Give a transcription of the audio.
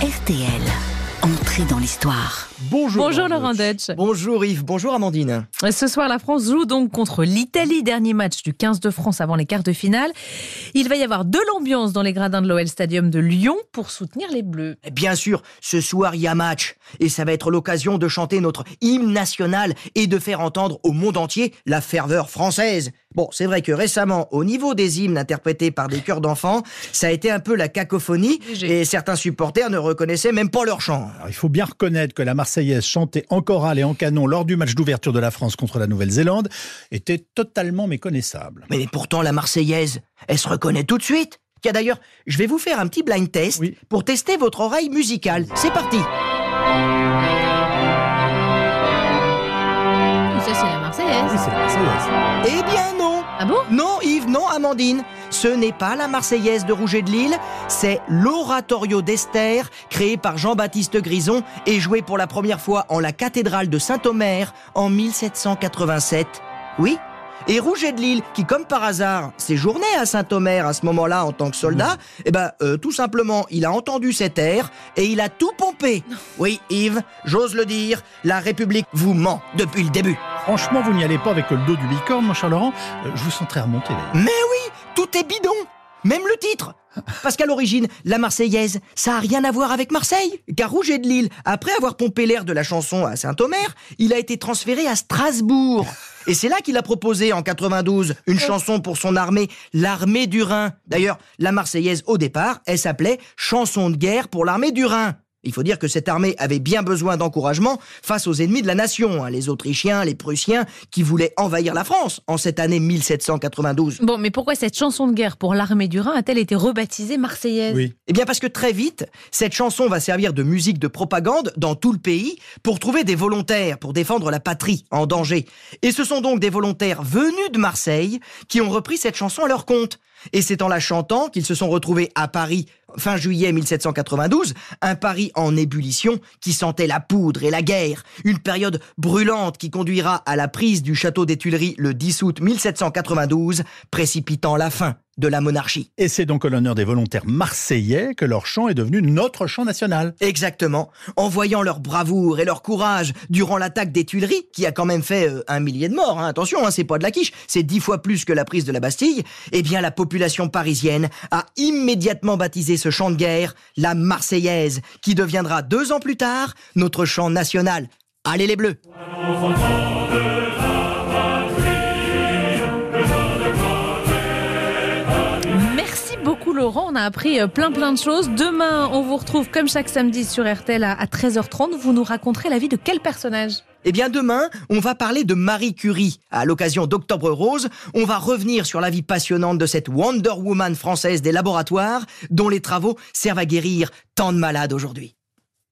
RTL. Entrée dans l'histoire. Bonjour. Bonjour Laurent Deutsch. Bonjour Yves, bonjour Amandine. Ce soir, la France joue donc contre l'Italie, dernier match du 15 de France avant les quarts de finale. Il va y avoir de l'ambiance dans les gradins de l'OL Stadium de Lyon pour soutenir les Bleus. Bien sûr, ce soir il y a match et ça va être l'occasion de chanter notre hymne national et de faire entendre au monde entier la ferveur française. Bon, c'est vrai que récemment, au niveau des hymnes interprétés par des chœurs d'enfants, ça a été un peu la cacophonie et certains supporters ne reconnaissaient même pas leur chant. Alors, il faut bien reconnaître que la Marseillaise chantée en chorale et en canon lors du match d'ouverture de la France contre la Nouvelle-Zélande était totalement méconnaissable. Mais pourtant, la Marseillaise, elle se reconnaît tout de suite. Tiens d'ailleurs, je vais vous faire un petit blind test Oui. pour tester votre oreille musicale. C'est parti Marseillaise. Oui, c'est la Marseillaise. Eh bien non Ah bon? Non Yves, non Amandine ce n'est pas la Marseillaise de Rouget de Lille, c'est l'oratorio d'Esther, créé par Jean-Baptiste Grison et joué pour la première fois en la cathédrale de Saint-Omer en 1787. Oui et Rouget de Lille, qui comme par hasard séjournait à Saint-Omer à ce moment-là en tant que soldat, eh ben euh, tout simplement, il a entendu cet air et il a tout pompé. Oui, Yves, j'ose le dire, la République vous ment depuis le début. Franchement, vous n'y allez pas avec le dos du bicorne, mon cher Laurent. Euh, Je vous sens très remonté. d'ailleurs. Mais oui, tout est bidon. Même le titre. Parce qu'à l'origine, la Marseillaise, ça a rien à voir avec Marseille. Car Rouget de Lille, après avoir pompé l'air de la chanson à Saint-Omer, il a été transféré à Strasbourg. Et c'est là qu'il a proposé en 92 une chanson pour son armée, l'armée du Rhin. D'ailleurs, la Marseillaise au départ, elle s'appelait Chanson de guerre pour l'armée du Rhin. Il faut dire que cette armée avait bien besoin d'encouragement face aux ennemis de la nation, hein, les Autrichiens, les Prussiens, qui voulaient envahir la France en cette année 1792. Bon, mais pourquoi cette chanson de guerre pour l'armée du Rhin a-t-elle été rebaptisée Marseillaise? Oui. Eh bien parce que très vite, cette chanson va servir de musique de propagande dans tout le pays pour trouver des volontaires pour défendre la patrie en danger. Et ce sont donc des volontaires venus de Marseille qui ont repris cette chanson à leur compte. Et c'est en la chantant qu'ils se sont retrouvés à Paris fin juillet 1792, un Paris en ébullition qui sentait la poudre et la guerre, une période brûlante qui conduira à la prise du château des Tuileries le 10 août 1792, précipitant la fin de la monarchie. Et c'est donc à l'honneur des volontaires marseillais que leur chant est devenu notre chant national. Exactement. En voyant leur bravoure et leur courage durant l'attaque des Tuileries, qui a quand même fait euh, un millier de morts, hein, attention, hein, c'est pas de la quiche, c'est dix fois plus que la prise de la Bastille, eh bien la population parisienne a immédiatement baptisé ce chant de guerre la Marseillaise, qui deviendra deux ans plus tard notre chant national. Allez les Bleus Laurent, on a appris euh, plein plein de choses. Demain, on vous retrouve comme chaque samedi sur RTL à à 13h30. Vous nous raconterez la vie de quel personnage? Eh bien demain, on va parler de Marie Curie. À l'occasion d'Octobre Rose, on va revenir sur la vie passionnante de cette Wonder Woman française des laboratoires, dont les travaux servent à guérir tant de malades aujourd'hui.